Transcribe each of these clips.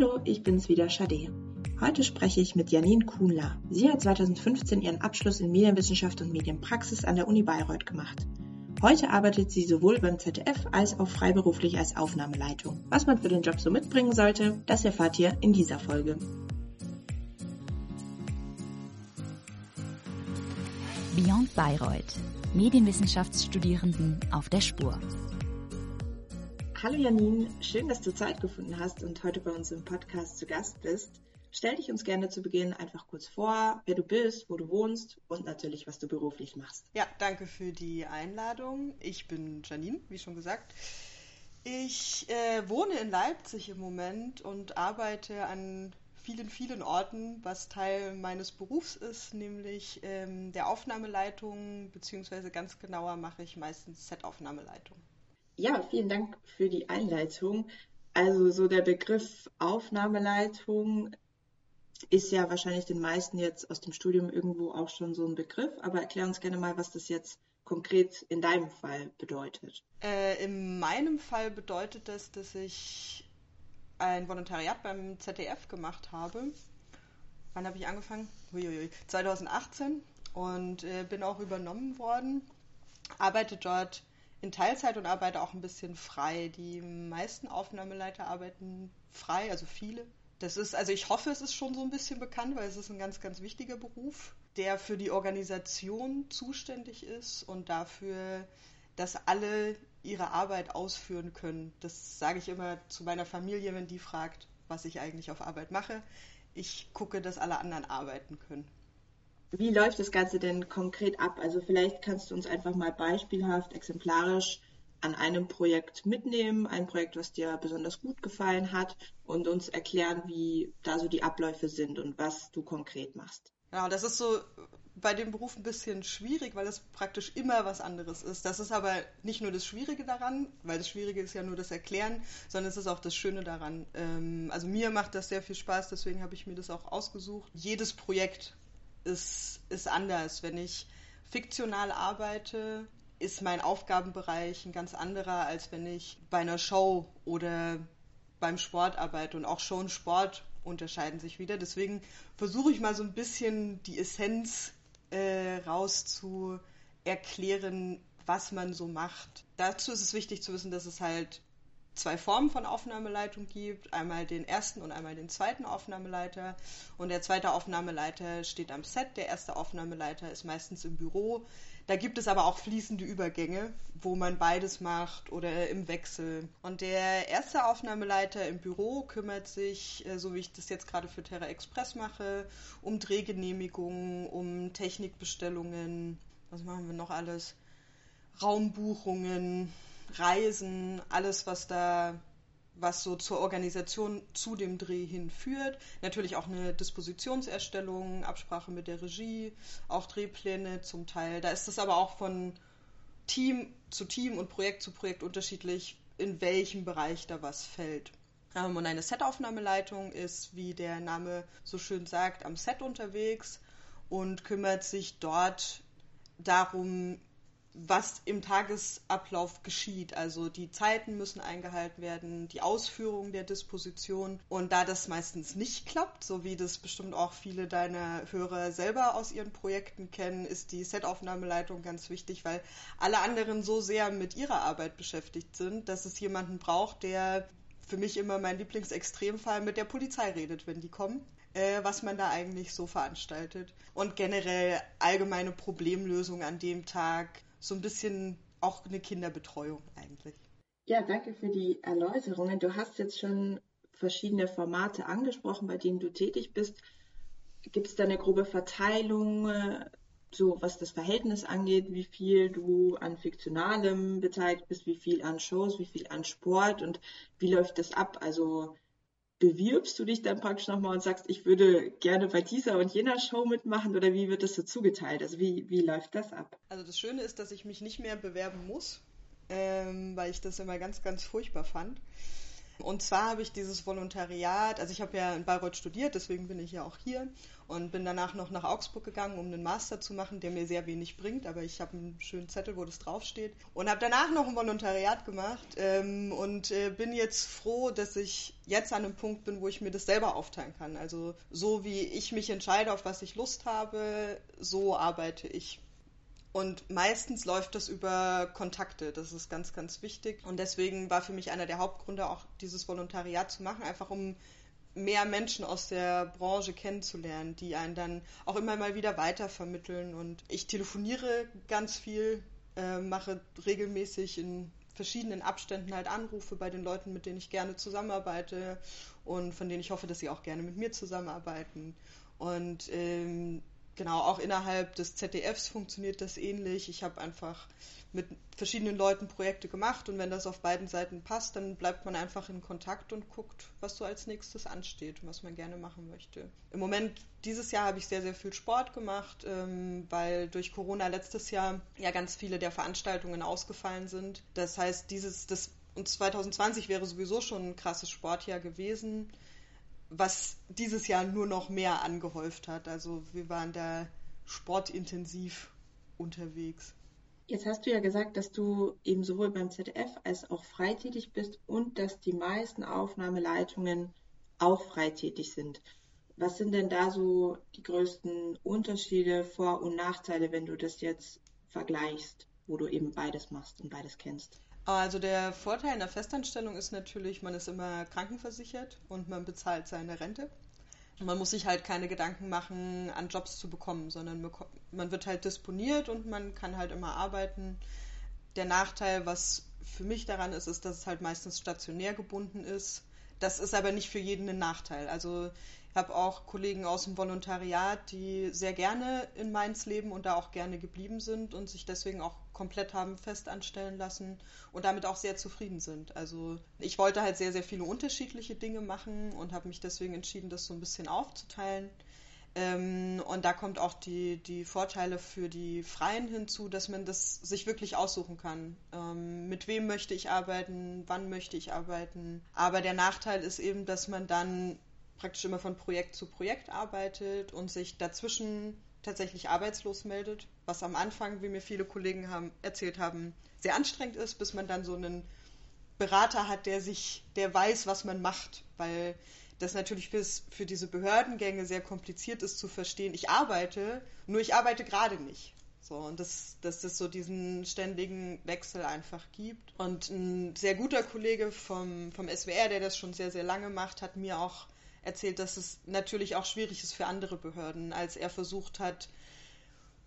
Hallo, ich bin's wieder, Shade. Heute spreche ich mit Janine Kuhnler. Sie hat 2015 ihren Abschluss in Medienwissenschaft und Medienpraxis an der Uni Bayreuth gemacht. Heute arbeitet sie sowohl beim ZDF als auch freiberuflich als Aufnahmeleitung. Was man für den Job so mitbringen sollte, das erfahrt ihr in dieser Folge. Beyond Bayreuth. Medienwissenschaftsstudierenden auf der Spur. Hallo Janine, schön, dass du Zeit gefunden hast und heute bei uns im Podcast zu Gast bist. Stell dich uns gerne zu Beginn einfach kurz vor, wer du bist, wo du wohnst und natürlich, was du beruflich machst. Ja, danke für die Einladung. Ich bin Janine, wie schon gesagt. Ich äh, wohne in Leipzig im Moment und arbeite an vielen, vielen Orten, was Teil meines Berufs ist, nämlich ähm, der Aufnahmeleitung, beziehungsweise ganz genauer mache ich meistens Set-Aufnahmeleitung. Ja, vielen Dank für die Einleitung. Also so der Begriff Aufnahmeleitung ist ja wahrscheinlich den meisten jetzt aus dem Studium irgendwo auch schon so ein Begriff, aber erklär uns gerne mal, was das jetzt konkret in deinem Fall bedeutet. Äh, in meinem Fall bedeutet das, dass ich ein Volontariat beim ZDF gemacht habe. Wann habe ich angefangen? Uiuiui, 2018 und äh, bin auch übernommen worden. Arbeite dort in Teilzeit und arbeite auch ein bisschen frei. Die meisten Aufnahmeleiter arbeiten frei, also viele. Das ist, also ich hoffe, es ist schon so ein bisschen bekannt, weil es ist ein ganz, ganz wichtiger Beruf, der für die Organisation zuständig ist und dafür, dass alle ihre Arbeit ausführen können. Das sage ich immer zu meiner Familie, wenn die fragt, was ich eigentlich auf Arbeit mache. Ich gucke, dass alle anderen arbeiten können. Wie läuft das Ganze denn konkret ab? Also vielleicht kannst du uns einfach mal beispielhaft, exemplarisch an einem Projekt mitnehmen, ein Projekt, was dir besonders gut gefallen hat und uns erklären, wie da so die Abläufe sind und was du konkret machst. Ja, das ist so bei dem Beruf ein bisschen schwierig, weil es praktisch immer was anderes ist. Das ist aber nicht nur das Schwierige daran, weil das Schwierige ist ja nur das Erklären, sondern es ist auch das Schöne daran. Ähm, also mir macht das sehr viel Spaß, deswegen habe ich mir das auch ausgesucht. Jedes Projekt ist, ist anders. Wenn ich fiktional arbeite, ist mein Aufgabenbereich ein ganz anderer, als wenn ich bei einer Show oder beim Sport arbeite. Und auch Show und Sport unterscheiden sich wieder. Deswegen versuche ich mal so ein bisschen die Essenz äh, raus zu erklären, was man so macht. Dazu ist es wichtig zu wissen, dass es halt zwei Formen von Aufnahmeleitung gibt. Einmal den ersten und einmal den zweiten Aufnahmeleiter. Und der zweite Aufnahmeleiter steht am Set. Der erste Aufnahmeleiter ist meistens im Büro. Da gibt es aber auch fließende Übergänge, wo man beides macht oder im Wechsel. Und der erste Aufnahmeleiter im Büro kümmert sich, äh, so wie ich das jetzt gerade für Terra Express mache, um Drehgenehmigungen, um Technikbestellungen. Was machen wir noch alles? Raumbuchungen, Reisen, alles, was da, was so zur Organisation zu dem Dreh hinführt. Natürlich auch eine Dispositionserstellung, Absprache mit der Regie, auch Drehpläne zum Teil. Da ist es aber auch von Team zu Team und Projekt zu Projekt unterschiedlich, in welchem Bereich da was fällt. Ähm, und eine Setaufnahmeleitung ist, wie der Name so schön sagt, am Set unterwegs und kümmert sich dort darum, was im Tagesablauf geschieht. Also die Zeiten müssen eingehalten werden, die Ausführung der Disposition. Und da das meistens nicht klappt, so wie das bestimmt auch viele deiner Hörer selber aus ihren Projekten kennen, ist die Setaufnahmeleitung ganz wichtig, weil alle anderen so sehr mit ihrer Arbeit beschäftigt sind, dass es jemanden braucht, der für mich immer mein Lieblingsextremfall mit der Polizei redet, wenn die kommen äh, was man da eigentlich so veranstaltet. Und generell allgemeine Problemlösung an dem Tag, so ein bisschen auch eine Kinderbetreuung eigentlich. Ja, danke für die Erläuterungen. Du hast jetzt schon verschiedene Formate angesprochen, bei denen du tätig bist. Gibt es da eine grobe Verteilung, äh, so was das Verhältnis angeht, wie viel du an Fiktionalem beteiligt bist, wie viel an Shows, wie viel an Sport und wie läuft das ab? Also bewirbst du dich dann praktisch nochmal und sagst, ich würde gerne bei dieser und jener Show mitmachen oder wie wird das so zugeteilt? Also wie, wie läuft das ab? Also das Schöne ist, dass ich mich nicht mehr bewerben muss, ähm, weil ich das immer ganz, ganz furchtbar fand. Und zwar habe ich dieses Volontariat, also ich habe ja in Bayreuth studiert, deswegen bin ich ja auch hier und bin danach noch nach Augsburg gegangen, um einen Master zu machen, der mir sehr wenig bringt, aber ich habe einen schönen Zettel, wo das draufsteht. Und habe danach noch ein Volontariat gemacht ähm, und äh, bin jetzt froh, dass ich jetzt an einem Punkt bin, wo ich mir das selber aufteilen kann. Also so wie ich mich entscheide, auf was ich Lust habe, so arbeite ich. Und meistens läuft das über Kontakte. Das ist ganz, ganz wichtig. Und deswegen war für mich einer der Hauptgründe auch dieses Volontariat zu machen, einfach um mehr Menschen aus der Branche kennenzulernen, die einen dann auch immer mal wieder weitervermitteln. Und ich telefoniere ganz viel, äh, mache regelmäßig in verschiedenen Abständen halt Anrufe bei den Leuten, mit denen ich gerne zusammenarbeite und von denen ich hoffe, dass sie auch gerne mit mir zusammenarbeiten. Und ähm, genau, auch innerhalb des ZDFs funktioniert das ähnlich. Ich habe einfach mit verschiedenen Leuten Projekte gemacht und wenn das auf beiden Seiten passt, dann bleibt man einfach in Kontakt und guckt, was so als nächstes ansteht und was man gerne machen möchte. Im Moment, dieses Jahr habe ich sehr, sehr viel Sport gemacht, ähm, weil durch Corona letztes Jahr ja ganz viele der Veranstaltungen ausgefallen sind. Das heißt, dieses, das, und 2020 wäre sowieso schon ein krasses Sportjahr gewesen, was dieses Jahr nur noch mehr angehäuft hat. Also wir waren da sportintensiv unterwegs. Jetzt hast du ja gesagt, dass du eben sowohl beim ZDF als auch freitätig bist und dass die meisten Aufnahmeleitungen auch freitätig sind. Was sind denn da so die größten Unterschiede, Vor- und Nachteile, wenn du das jetzt vergleichst, wo du eben beides machst und beides kennst? Also der Vorteil in der Festanstellung ist natürlich, man ist immer krankenversichert und man bezahlt seine Rente. Man muss sich halt keine Gedanken machen, an Jobs zu bekommen, sondern man wird halt disponiert und man kann halt immer arbeiten. Der Nachteil, was für mich daran ist, ist, dass es halt meistens stationär gebunden ist. Das ist aber nicht für jeden ein Nachteil. Also ich habe auch Kollegen aus dem Volontariat, die sehr gerne in Mainz leben und da auch gerne geblieben sind und sich deswegen auch komplett haben festanstellen lassen und damit auch sehr zufrieden sind. Also ich wollte halt sehr, sehr viele unterschiedliche Dinge machen und habe mich deswegen entschieden, das so ein bisschen aufzuteilen. Ähm, und da kommt auch die, die Vorteile für die Freien hinzu, dass man das sich wirklich aussuchen kann. Ähm, mit wem möchte ich arbeiten, wann möchte ich arbeiten. Aber der Nachteil ist eben, dass man dann praktisch immer von Projekt zu Projekt arbeitet und sich dazwischen tatsächlich arbeitslos meldet, was am Anfang, wie mir viele Kollegen haben, erzählt haben, sehr anstrengend ist, bis man dann so einen Berater hat, der sich, der weiß, was man macht, weil das natürlich fürs, für diese Behördengänge sehr kompliziert ist zu verstehen. Ich arbeite, nur ich arbeite gerade nicht. So, und das, dass es so diesen ständigen Wechsel einfach gibt. Und ein sehr guter Kollege vom, vom SWR, der das schon sehr, sehr lange macht, hat mir auch erzählt, dass es natürlich auch schwierig ist für andere Behörden, als er versucht hat,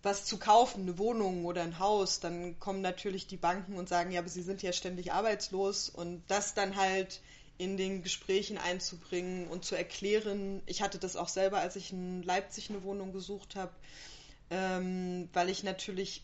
was zu kaufen, eine Wohnung oder ein Haus, dann kommen natürlich die Banken und sagen, ja, aber sie sind ja ständig arbeitslos und das dann halt in den Gesprächen einzubringen und zu erklären. Ich hatte das auch selber, als ich in Leipzig eine Wohnung gesucht habe, ähm, weil ich natürlich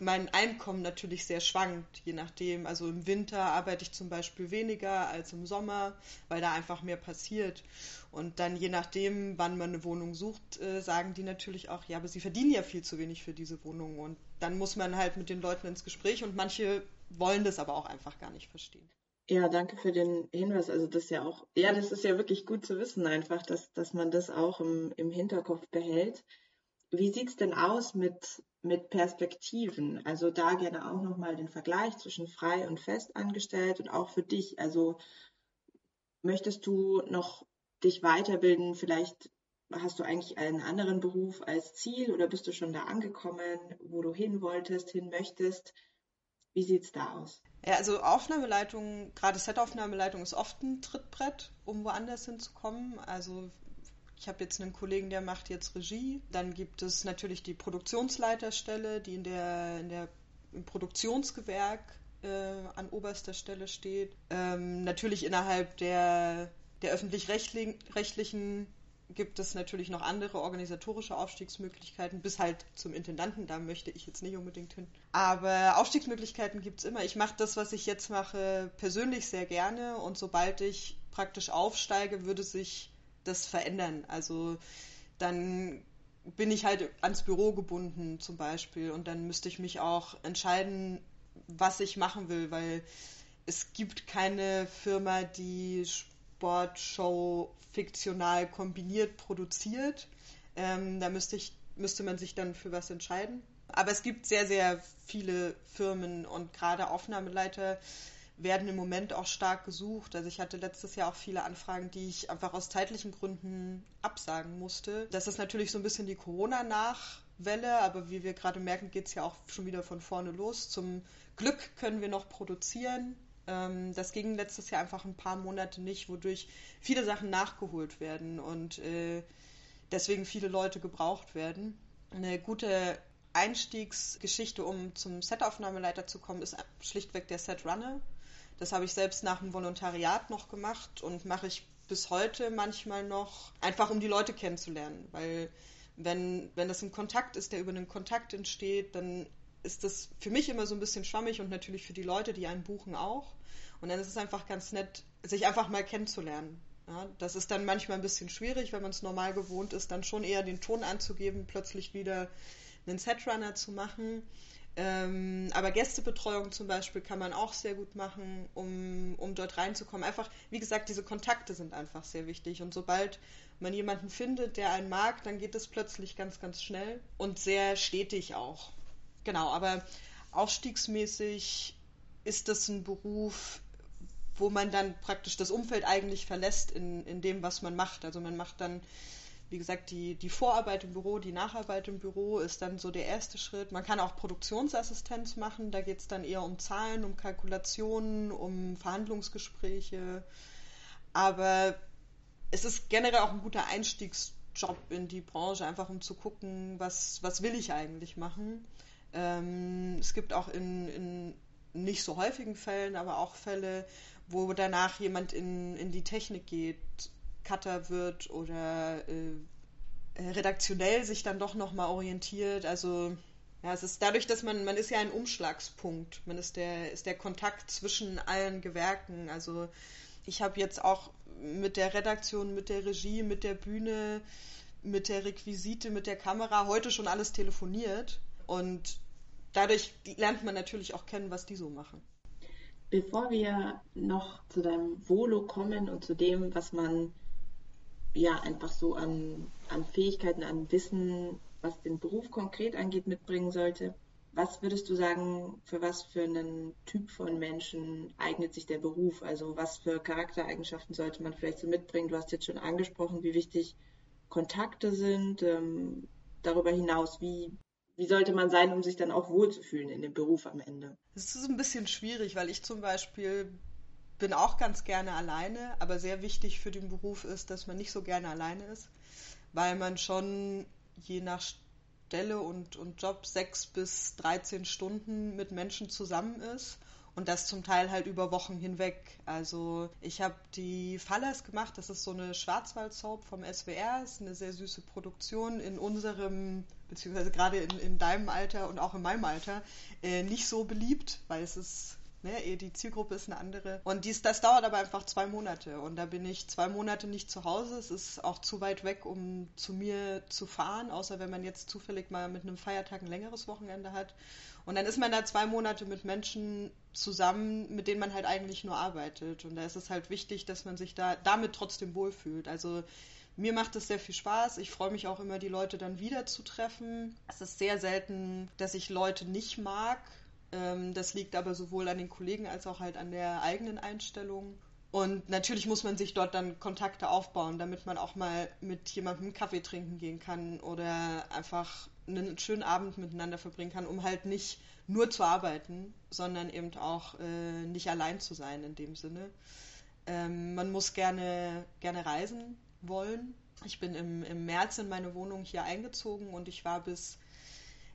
mein Einkommen natürlich sehr schwankt, je nachdem. Also im Winter arbeite ich zum Beispiel weniger als im Sommer, weil da einfach mehr passiert. Und dann je nachdem, wann man eine Wohnung sucht, äh, sagen die natürlich auch, ja, aber sie verdienen ja viel zu wenig für diese Wohnung. Und dann muss man halt mit den Leuten ins Gespräch und manche wollen das aber auch einfach gar nicht verstehen. Ja, danke für den Hinweis. Also das ist ja auch, ja, das ist ja wirklich gut zu wissen einfach, dass, dass man das auch im, im Hinterkopf behält. Wie sieht es denn aus mit mit Perspektiven. Also da gerne auch nochmal den Vergleich zwischen frei und fest angestellt und auch für dich. Also möchtest du noch dich weiterbilden? Vielleicht hast du eigentlich einen anderen Beruf als Ziel oder bist du schon da angekommen, wo du hin wolltest, hin möchtest? Wie sieht es da aus? Ja, also Aufnahmeleitung, gerade Set-Aufnahmeleitung ist oft ein Trittbrett, um woanders hinzukommen. Also ich habe jetzt einen Kollegen, der macht jetzt Regie. Dann gibt es natürlich die Produktionsleiterstelle, die in der, in der im Produktionsgewerk äh, an oberster Stelle steht. Ähm, natürlich innerhalb der, der öffentlich-rechtlichen gibt es natürlich noch andere organisatorische Aufstiegsmöglichkeiten, bis halt zum Intendanten, da möchte ich jetzt nicht unbedingt hin. Aber Aufstiegsmöglichkeiten gibt es immer. Ich mache das, was ich jetzt mache, persönlich sehr gerne und sobald ich praktisch aufsteige, würde sich das verändern. Also dann bin ich halt ans Büro gebunden zum Beispiel und dann müsste ich mich auch entscheiden, was ich machen will, weil es gibt keine Firma, die Sportshow fiktional kombiniert produziert. Ähm, da müsste, ich, müsste man sich dann für was entscheiden. Aber es gibt sehr, sehr viele Firmen und gerade Aufnahmeleiter werden im Moment auch stark gesucht. Also ich hatte letztes Jahr auch viele Anfragen, die ich einfach aus zeitlichen Gründen absagen musste. Das ist natürlich so ein bisschen die Corona-Nachwelle, aber wie wir gerade merken, geht es ja auch schon wieder von vorne los. Zum Glück können wir noch produzieren. Ähm, das ging letztes Jahr einfach ein paar Monate nicht, wodurch viele Sachen nachgeholt werden und äh, deswegen viele Leute gebraucht werden. Eine gute Einstiegsgeschichte, um zum Setaufnahmeleiter zu kommen, ist schlichtweg der Setrunner. Das habe ich selbst nach dem Volontariat noch gemacht und mache ich bis heute manchmal noch, einfach um die Leute kennenzulernen. Weil wenn, wenn das ein Kontakt ist, der über einen Kontakt entsteht, dann ist das für mich immer so ein bisschen schwammig und natürlich für die Leute, die einen buchen auch. Und dann ist es einfach ganz nett, sich einfach mal kennenzulernen. Ja, das ist dann manchmal ein bisschen schwierig, wenn man es normal gewohnt ist, dann schon eher den Ton anzugeben, plötzlich wieder einen Setrunner zu machen. Ähm, aber Gästebetreuung zum Beispiel kann man auch sehr gut machen, um, um dort reinzukommen. Einfach, wie gesagt, diese Kontakte sind einfach sehr wichtig. Und sobald man jemanden findet, der einen mag, dann geht es plötzlich ganz, ganz schnell und sehr stetig auch. Genau, aber aufstiegsmäßig ist das ein Beruf, wo man dann praktisch das Umfeld eigentlich verlässt in, in dem, was man macht. Also man macht dann, wie gesagt, die, die Vorarbeit im Büro, die Nacharbeit im Büro ist dann so der erste Schritt. Man kann auch Produktionsassistenz machen, da geht es dann eher um Zahlen, um Kalkulationen, um Verhandlungsgespräche. Aber es ist generell auch ein guter Einstiegsjob in die Branche, einfach um zu gucken, was, was will ich eigentlich machen. Ähm, es gibt auch in, in nicht so häufigen Fällen, aber auch Fälle, wo danach jemand in, in die Technik geht, Cutter wird oder äh, redaktionell sich dann doch nochmal orientiert. Also ja, es ist dadurch, dass man, man ist ja ein Umschlagspunkt. Man ist der, ist der Kontakt zwischen allen Gewerken. Also ich habe jetzt auch mit der Redaktion, mit der Regie, mit der Bühne, mit der Requisite, mit der Kamera heute schon alles telefoniert. Und dadurch lernt man natürlich auch kennen, was die so machen. Bevor wir noch zu deinem Volo kommen und zu dem, was man ja einfach so an, an Fähigkeiten, an Wissen, was den Beruf konkret angeht, mitbringen sollte, was würdest du sagen, für was für einen Typ von Menschen eignet sich der Beruf? Also was für Charaktereigenschaften sollte man vielleicht so mitbringen? Du hast jetzt schon angesprochen, wie wichtig Kontakte sind. Ähm, darüber hinaus, wie wie sollte man sein, um sich dann auch wohlzufühlen in dem Beruf am Ende? Es ist ein bisschen schwierig, weil ich zum Beispiel bin auch ganz gerne alleine, aber sehr wichtig für den Beruf ist, dass man nicht so gerne alleine ist, weil man schon je nach Stelle und, und Job sechs bis 13 Stunden mit Menschen zusammen ist und das zum Teil halt über Wochen hinweg. Also ich habe die Fallers gemacht, das ist so eine Schwarzwald-Soap vom SWR, ist eine sehr süße Produktion in unserem, beziehungsweise gerade in, in deinem Alter und auch in meinem Alter, äh, nicht so beliebt, weil es ist Ne, die Zielgruppe ist eine andere. Und dies, das dauert aber einfach zwei Monate. Und da bin ich zwei Monate nicht zu Hause. Es ist auch zu weit weg, um zu mir zu fahren, außer wenn man jetzt zufällig mal mit einem Feiertag ein längeres Wochenende hat. Und dann ist man da zwei Monate mit Menschen zusammen, mit denen man halt eigentlich nur arbeitet. Und da ist es halt wichtig, dass man sich da damit trotzdem wohlfühlt. Also mir macht es sehr viel Spaß. Ich freue mich auch immer, die Leute dann wieder zu treffen. Es ist sehr selten, dass ich Leute nicht mag. Ähm, das liegt aber sowohl an den Kollegen als auch halt an der eigenen Einstellung. Und natürlich muss man sich dort dann Kontakte aufbauen, damit man auch mal mit jemandem Kaffee trinken gehen kann oder einfach einen schönen Abend miteinander verbringen kann, um halt nicht nur zu arbeiten, sondern eben auch äh, nicht allein zu sein in dem Sinne. Ähm, man muss gerne, gerne reisen wollen. Ich bin im, im März in meine Wohnung hier eingezogen und ich war bis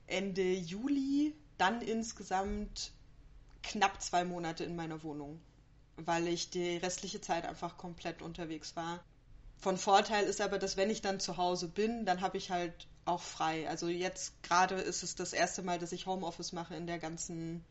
Ende Juli dann insgesamt knapp zwei Monate in meiner Wohnung, weil ich die restliche Zeit einfach komplett unterwegs war. Von Vorteil ist aber, dass wenn ich dann zu Hause bin, dann habe ich halt auch frei. Also jetzt gerade ist es das erste Mal, dass ich Homeoffice mache in der ganzen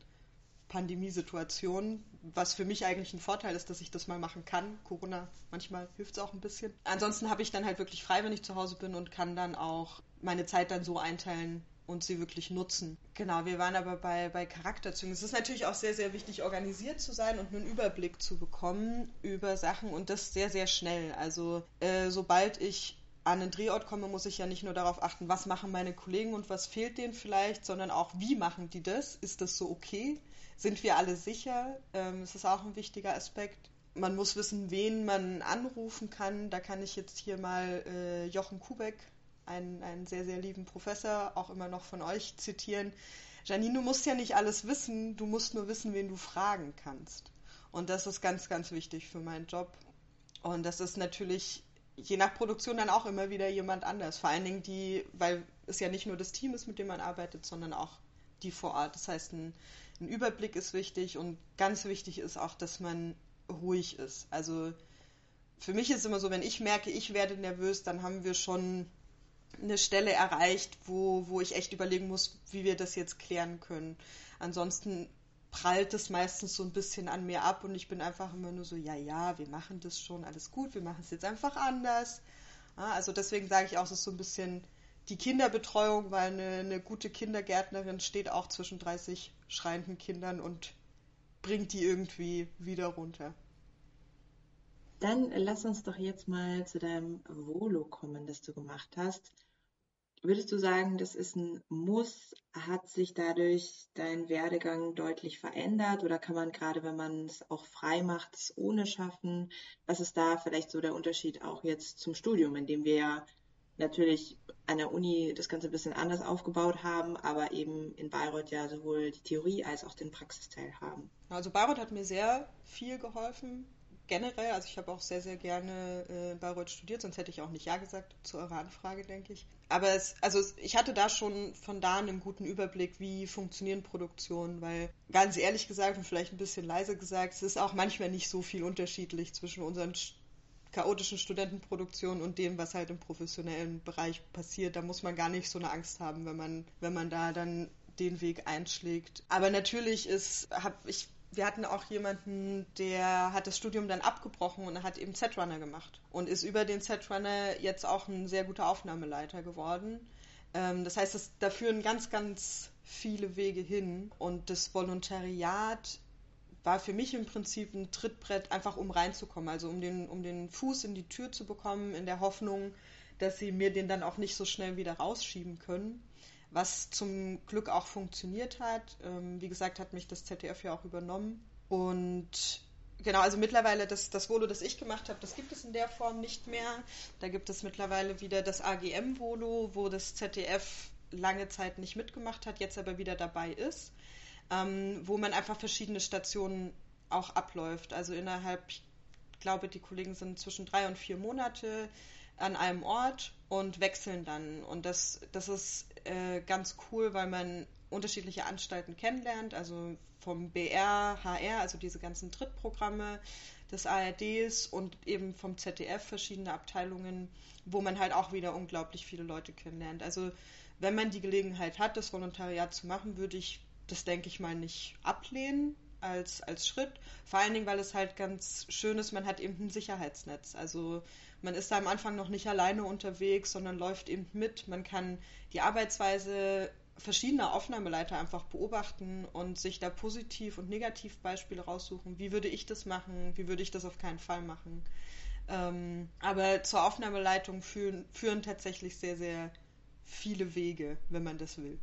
Pandemiesituation, was für mich eigentlich ein Vorteil ist, dass ich das mal machen kann. Corona manchmal hilft es auch ein bisschen. Ansonsten habe ich dann halt wirklich frei, wenn ich zu Hause bin und kann dann auch meine Zeit dann so einteilen, und sie wirklich nutzen. Genau, wir waren aber bei, bei Charakterzügen. Es ist natürlich auch sehr, sehr wichtig, organisiert zu sein und einen Überblick zu bekommen über Sachen und das sehr, sehr schnell. Also äh, sobald ich an einen Drehort komme, muss ich ja nicht nur darauf achten, was machen meine Kollegen und was fehlt denen vielleicht, sondern auch, wie machen die das? Ist das so okay? Sind wir alle sicher? Ähm, das ist auch ein wichtiger Aspekt. Man muss wissen, wen man anrufen kann. Da kann ich jetzt hier mal äh, Jochen Kubeck, einen, einen sehr, sehr lieben Professor, auch immer noch von euch zitieren. Janine, du musst ja nicht alles wissen, du musst nur wissen, wen du fragen kannst. Und das ist ganz, ganz wichtig für meinen Job. Und das ist natürlich je nach Produktion dann auch immer wieder jemand anders. Vor allen Dingen die, weil es ja nicht nur das Team ist, mit dem man arbeitet, sondern auch die vor Ort. Das heißt, ein, ein Überblick ist wichtig und ganz wichtig ist auch, dass man ruhig ist. Also für mich ist es immer so, wenn ich merke, ich werde nervös, dann haben wir schon eine Stelle erreicht, wo, wo ich echt überlegen muss, wie wir das jetzt klären können. Ansonsten prallt es meistens so ein bisschen an mir ab und ich bin einfach immer nur so, ja, ja, wir machen das schon, alles gut, wir machen es jetzt einfach anders. Ja, also deswegen sage ich auch, es ist so ein bisschen die Kinderbetreuung, weil eine, eine gute Kindergärtnerin steht auch zwischen 30 schreienden Kindern und bringt die irgendwie wieder runter. Dann lass uns doch jetzt mal zu deinem Volo kommen, das du gemacht hast. Würdest du sagen, das ist ein Muss? Hat sich dadurch dein Werdegang deutlich verändert oder kann man gerade, wenn man es auch frei macht, es ohne schaffen? Was ist da vielleicht so der Unterschied auch jetzt zum Studium, in dem wir ja natürlich an der Uni das Ganze ein bisschen anders aufgebaut haben, aber eben in Bayreuth ja sowohl die Theorie als auch den Praxisteil haben? Also Bayreuth hat mir sehr viel geholfen generell, also ich habe auch sehr, sehr gerne äh, Bayreuth studiert, sonst hätte ich auch nicht Ja gesagt zu eurer Anfrage, denke ich. Aber es, also ich hatte da schon von da einen guten Überblick, wie funktionieren Produktionen, weil ganz ehrlich gesagt und vielleicht ein bisschen leise gesagt, es ist auch manchmal nicht so viel unterschiedlich zwischen unseren chaotischen Studentenproduktionen und dem, was halt im professionellen Bereich passiert. Da muss man gar nicht so eine Angst haben, wenn man, wenn man da dann den Weg einschlägt. Aber natürlich ist, habe ich wir hatten auch jemanden, der hat das Studium dann abgebrochen und hat eben Z-Runner gemacht und ist über den Z-Runner jetzt auch ein sehr guter Aufnahmeleiter geworden. Ähm, das heißt, das, da führen ganz, ganz viele Wege hin und das Volontariat war für mich im Prinzip ein Trittbrett, einfach um reinzukommen, also um den, um den Fuß in die Tür zu bekommen, in der Hoffnung, dass sie mir den dann auch nicht so schnell wieder rausschieben können was zum Glück auch funktioniert hat. Ähm, wie gesagt, hat mich das ZDF ja auch übernommen. Und genau, also mittlerweile das, das Volo, das ich gemacht habe, das gibt es in der Form nicht mehr. Da gibt es mittlerweile wieder das AGM-Volo, wo das ZDF lange Zeit nicht mitgemacht hat, jetzt aber wieder dabei ist, ähm, wo man einfach verschiedene Stationen auch abläuft. Also innerhalb, ich glaube, die Kollegen sind zwischen drei und vier Monate an einem Ort und wechseln dann. Und das, das ist äh, ganz cool, weil man unterschiedliche Anstalten kennenlernt, also vom BR, HR, also diese ganzen Drittprogramme des ARDs und eben vom ZDF verschiedene Abteilungen, wo man halt auch wieder unglaublich viele Leute kennenlernt. Also wenn man die Gelegenheit hat, das Volontariat zu machen, würde ich das, denke ich mal, nicht ablehnen als, als Schritt. Vor allen Dingen, weil es halt ganz schön ist, man hat eben ein Sicherheitsnetz. Also man ist da am Anfang noch nicht alleine unterwegs, sondern läuft eben mit. Man kann die Arbeitsweise verschiedener Aufnahmeleiter einfach beobachten und sich da positiv und negativ Beispiele raussuchen. Wie würde ich das machen? Wie würde ich das auf keinen Fall machen? Ähm, aber zur Aufnahmeleitung führen, führen tatsächlich sehr, sehr viele Wege, wenn man das will.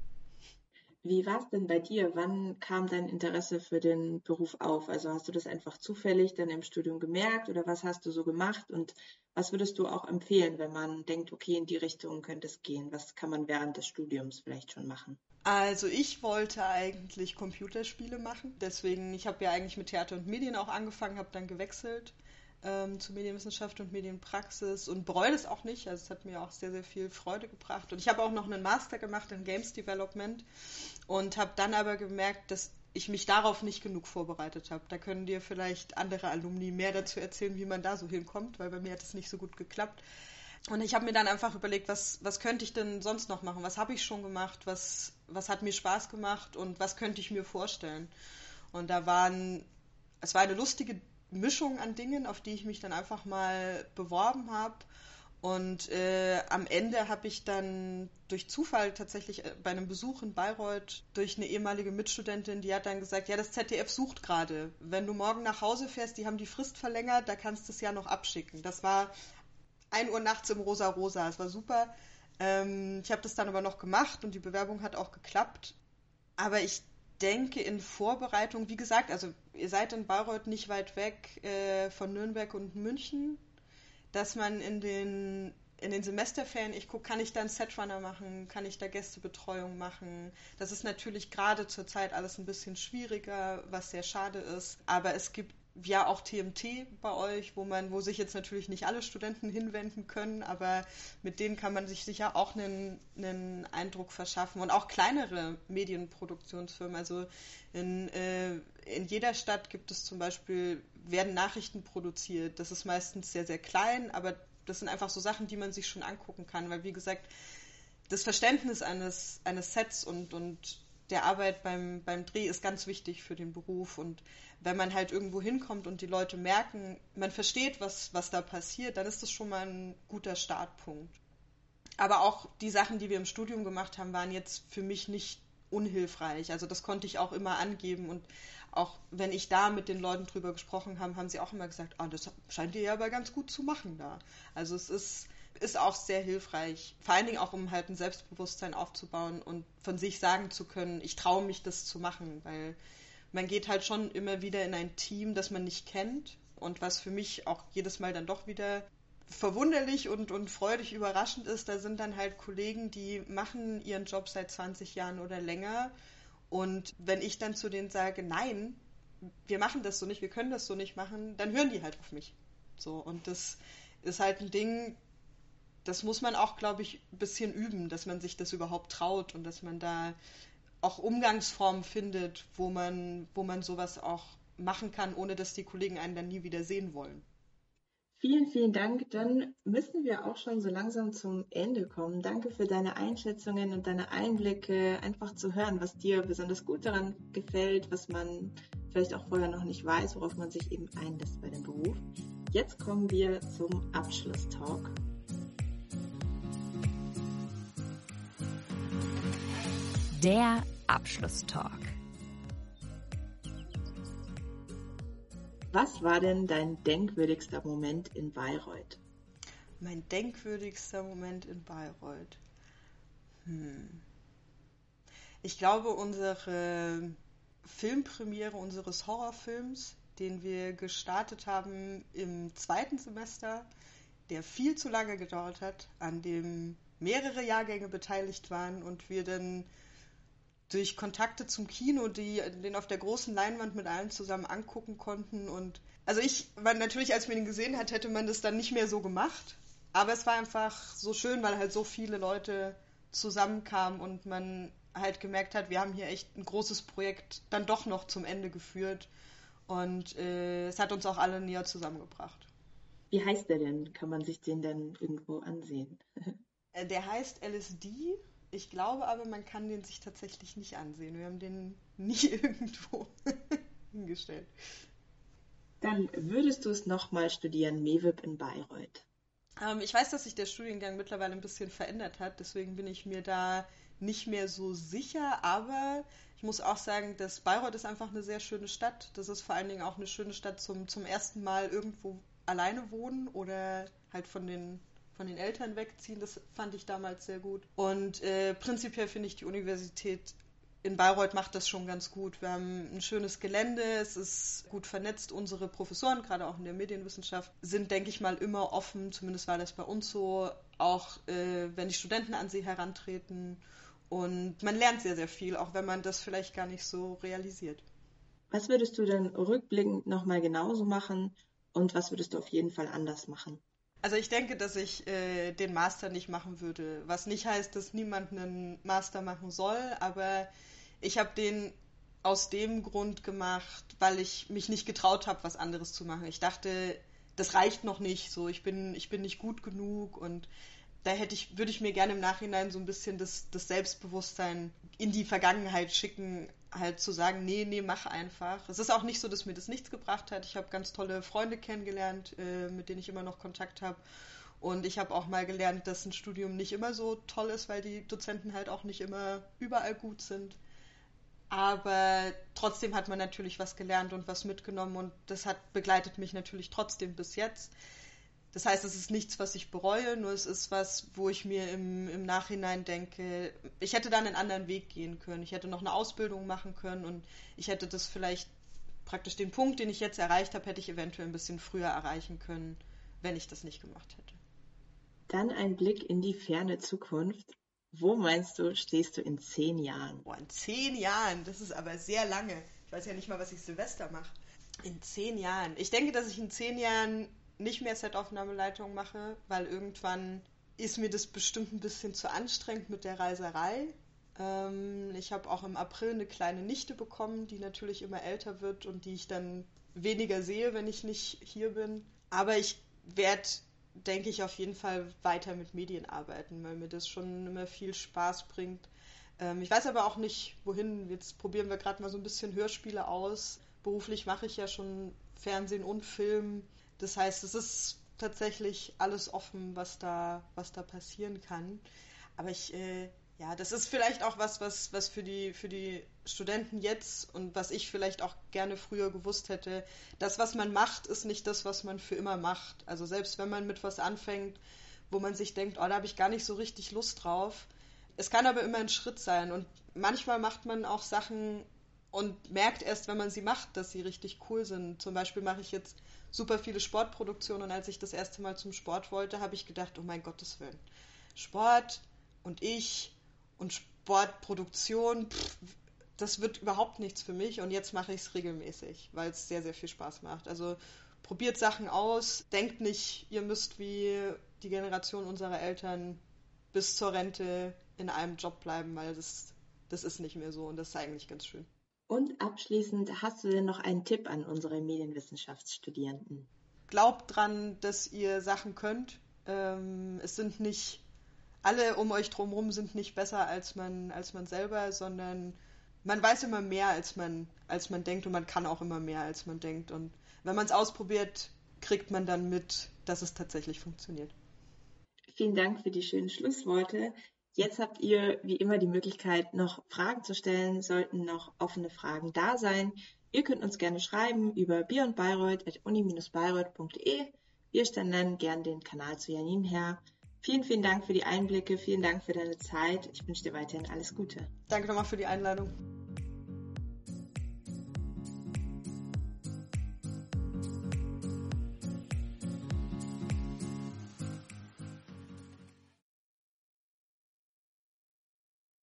Wie war es denn bei dir? Wann kam dein Interesse für den Beruf auf? Also hast du das einfach zufällig dann im Studium gemerkt oder was hast du so gemacht? Und was würdest du auch empfehlen, wenn man denkt, okay, in die Richtung könnte es gehen? Was kann man während des Studiums vielleicht schon machen? Also ich wollte eigentlich Computerspiele machen. Deswegen, ich habe ja eigentlich mit Theater und Medien auch angefangen, habe dann gewechselt ähm, zu Medienwissenschaft und Medienpraxis und bereue das auch nicht. Also es hat mir auch sehr, sehr viel Freude gebracht. Und ich habe auch noch einen Master gemacht in Games Development und habe dann aber gemerkt, dass ich mich darauf nicht genug vorbereitet habe. Da können dir vielleicht andere Alumni mehr dazu erzählen, wie man da so hinkommt, weil bei mir hat es nicht so gut geklappt. Und ich habe mir dann einfach überlegt, was, was könnte ich denn sonst noch machen? Was habe ich schon gemacht? Was, was hat mir Spaß gemacht? Und was könnte ich mir vorstellen? Und da waren, es war eine lustige Mischung an Dingen, auf die ich mich dann einfach mal beworben habe. Und äh, am Ende habe ich dann durch Zufall tatsächlich äh, bei einem Besuch in Bayreuth durch eine ehemalige Mitstudentin, die hat dann gesagt, ja, das ZDF sucht gerade. Wenn du morgen nach Hause fährst, die haben die Frist verlängert, da kannst du es ja noch abschicken. Das war 1 Uhr nachts im Rosa Rosa. Es war super. Ähm, ich habe das dann aber noch gemacht und die Bewerbung hat auch geklappt. Aber ich denke in Vorbereitung, wie gesagt, also ihr seid in Bayreuth nicht weit weg äh, von Nürnberg und München dass man in den in den Semesterferien, ich gucke, kann ich da einen Setrunner machen, kann ich da Gästebetreuung machen. Das ist natürlich gerade zur Zeit alles ein bisschen schwieriger, was sehr schade ist. Aber es gibt ja auch TMT bei euch, wo man, wo sich jetzt natürlich nicht alle Studenten hinwenden können, aber mit denen kann man sich sicher auch einen, einen Eindruck verschaffen. Und auch kleinere Medienproduktionsfirmen. Also in, äh, in jeder Stadt gibt es zum Beispiel, werden Nachrichten produziert. Das ist meistens sehr, sehr klein, aber das sind einfach so Sachen, die man sich schon angucken kann, weil wie gesagt, das Verständnis eines, eines Sets und, und der Arbeit beim, beim Dreh ist ganz wichtig für den Beruf. Und wenn man halt irgendwo hinkommt und die Leute merken, man versteht, was, was da passiert, dann ist das schon mal ein guter Startpunkt. Aber auch die Sachen, die wir im Studium gemacht haben, waren jetzt für mich nicht unhilfreich. Also das konnte ich auch immer angeben und auch wenn ich da mit den Leuten drüber gesprochen habe, haben sie auch immer gesagt, ah, das scheint ihr ja aber ganz gut zu machen da. Also es ist ist auch sehr hilfreich. Vor allen Dingen auch, um halt ein Selbstbewusstsein aufzubauen und von sich sagen zu können, ich traue mich, das zu machen, weil man geht halt schon immer wieder in ein Team, das man nicht kennt und was für mich auch jedes Mal dann doch wieder verwunderlich und, und freudig überraschend ist, da sind dann halt Kollegen, die machen ihren Job seit 20 Jahren oder länger und wenn ich dann zu denen sage, nein, wir machen das so nicht, wir können das so nicht machen, dann hören die halt auf mich. So, und das ist halt ein Ding, das muss man auch, glaube ich, ein bisschen üben, dass man sich das überhaupt traut und dass man da auch Umgangsformen findet, wo man, wo man sowas auch machen kann, ohne dass die Kollegen einen dann nie wieder sehen wollen. Vielen, vielen Dank. Dann müssen wir auch schon so langsam zum Ende kommen. Danke für deine Einschätzungen und deine Einblicke, einfach zu hören, was dir besonders gut daran gefällt, was man vielleicht auch vorher noch nicht weiß, worauf man sich eben einlässt bei dem Beruf. Jetzt kommen wir zum Abschlusstalk. Der Abschlusstalk. Was war denn dein denkwürdigster Moment in Bayreuth? Mein denkwürdigster Moment in Bayreuth. Hm. Ich glaube, unsere Filmpremiere unseres Horrorfilms, den wir gestartet haben im zweiten Semester, der viel zu lange gedauert hat, an dem mehrere Jahrgänge beteiligt waren und wir dann durch Kontakte zum Kino, die den auf der großen Leinwand mit allen zusammen angucken konnten. Und also ich, man, natürlich, als man ihn gesehen hat, hätte man das dann nicht mehr so gemacht. Aber es war einfach so schön, weil halt so viele Leute zusammenkamen und man halt gemerkt hat, wir haben hier echt ein großes Projekt dann doch noch zum Ende geführt. Und äh, es hat uns auch alle näher zusammengebracht. Wie heißt der denn? Kann man sich den dann irgendwo ansehen? Äh, der heißt LSD ich glaube aber, man kann den sich tatsächlich nicht ansehen. Wir haben den nie irgendwo hingestellt. Dann würdest du es nochmal studieren, MEWIP in Bayreuth? Ähm, ich weiß, dass sich der Studiengang mittlerweile ein bisschen verändert hat, deswegen bin ich mir da nicht mehr so sicher, aber ich muss auch sagen, dass Bayreuth ist einfach eine sehr schöne Stadt. Das ist vor allen Dingen auch eine schöne Stadt zum, zum ersten Mal irgendwo alleine wohnen oder halt von den von den Eltern wegziehen. Das fand ich damals sehr gut. Und äh, prinzipiell finde ich die Universität in Bayreuth macht das schon ganz gut. Wir haben ein schönes Gelände, es ist gut vernetzt. Unsere Professoren, gerade auch in der Medienwissenschaft, sind, denke ich mal, immer offen. Zumindest war das bei uns so. Auch äh, wenn die Studenten an sie herantreten. Und man lernt sehr, sehr viel, auch wenn man das vielleicht gar nicht so realisiert. Was würdest du denn rückblickend nochmal genauso machen und was würdest du auf jeden Fall anders machen? Also ich denke, dass ich äh, den Master nicht machen würde, was nicht heißt, dass niemand einen Master machen soll, aber ich habe den aus dem Grund gemacht, weil ich mich nicht getraut habe, was anderes zu machen. Ich dachte, das reicht noch nicht, so ich bin ich bin nicht gut genug und da hätte ich würde ich mir gerne im Nachhinein so ein bisschen das, das Selbstbewusstsein in die Vergangenheit schicken, halt zu sagen, nee, nee, mach einfach. Es ist auch nicht so, dass mir das nichts gebracht hat. Ich habe ganz tolle Freunde kennengelernt, äh, mit denen ich immer noch Kontakt habe. Und ich habe auch mal gelernt, dass ein Studium nicht immer so toll ist, weil die Dozenten halt auch nicht immer überall gut sind. Aber trotzdem hat man natürlich was gelernt und was mitgenommen und das hat begleitet mich natürlich trotzdem bis jetzt. Das heißt, es ist nichts, was ich bereue, nur es ist was, wo ich mir im, im Nachhinein denke, ich hätte dann einen anderen Weg gehen können. Ich hätte noch eine Ausbildung machen können und ich hätte das vielleicht praktisch den Punkt, den ich jetzt erreicht habe, hätte ich eventuell ein bisschen früher erreichen können, wenn ich das nicht gemacht hätte. Dann ein Blick in die ferne Zukunft. Wo meinst du, stehst du in zehn Jahren? Boah, in zehn Jahren, das ist aber sehr lange. Ich weiß ja nicht mal, was ich Silvester mache. In zehn Jahren. Ich denke, dass ich in zehn Jahren nicht mehr Set-Aufnahmeleitung mache, weil irgendwann ist mir das bestimmt ein bisschen zu anstrengend mit der Reiserei. Ähm, ich habe auch im April eine kleine Nichte bekommen, die natürlich immer älter wird und die ich dann weniger sehe, wenn ich nicht hier bin. Aber ich werde, denke ich, auf jeden Fall weiter mit Medien arbeiten, weil mir das schon immer viel Spaß bringt. Ähm, ich weiß aber auch nicht, wohin. Jetzt probieren wir gerade mal so ein bisschen Hörspiele aus. Beruflich mache ich ja schon Fernsehen und Film. Das heißt, es ist tatsächlich alles offen, was da, was da passieren kann. Aber ich, äh, ja, das ist vielleicht auch was, was, was für die, für die Studenten jetzt und was ich vielleicht auch gerne früher gewusst hätte. Das, was man macht, ist nicht das, was man für immer macht. Also selbst wenn man mit was anfängt, wo man sich denkt, oh, da habe ich gar nicht so richtig Lust drauf. Es kann aber immer ein Schritt sein und manchmal macht man auch Sachen und merkt erst, wenn man sie macht, dass sie richtig cool sind. Zum Beispiel mache ich jetzt super viele Sportproduktionen und als ich das erste Mal zum Sport wollte, habe ich gedacht, oh mein Gottes Willen, Sport und ich und Sportproduktion, pff, das wird überhaupt nichts für mich und jetzt mache ich es regelmäßig, weil es sehr, sehr viel Spaß macht. Also probiert Sachen aus, denkt nicht, ihr müsst wie die Generation unserer Eltern bis zur Rente in einem Job bleiben, weil das, das ist nicht mehr so und das ist eigentlich ganz schön. Und abschließend, hast du denn noch einen Tipp an unsere Medienwissenschaftsstudierenden? Glaubt dran, dass ihr Sachen könnt. Ähm, es sind nicht alle um euch drumherum sind nicht besser als man, als man selber, sondern man weiß immer mehr, als man, als man denkt und man kann auch immer mehr, als man denkt. Und wenn man es ausprobiert, kriegt man dann mit, dass es tatsächlich funktioniert. Vielen Dank für die schönen Schlussworte. Jetzt habt ihr wie immer die Möglichkeit, noch Fragen zu stellen, sollten noch offene Fragen da sein. Ihr könnt uns gerne schreiben über bierundbayreuth.uni-bayreuth.de. Wir stellen dann gern den Kanal zu Janin her. Vielen, vielen Dank für die Einblicke, vielen Dank für deine Zeit. Ich wünsche dir weiterhin alles Gute. Danke nochmal für die Einladung.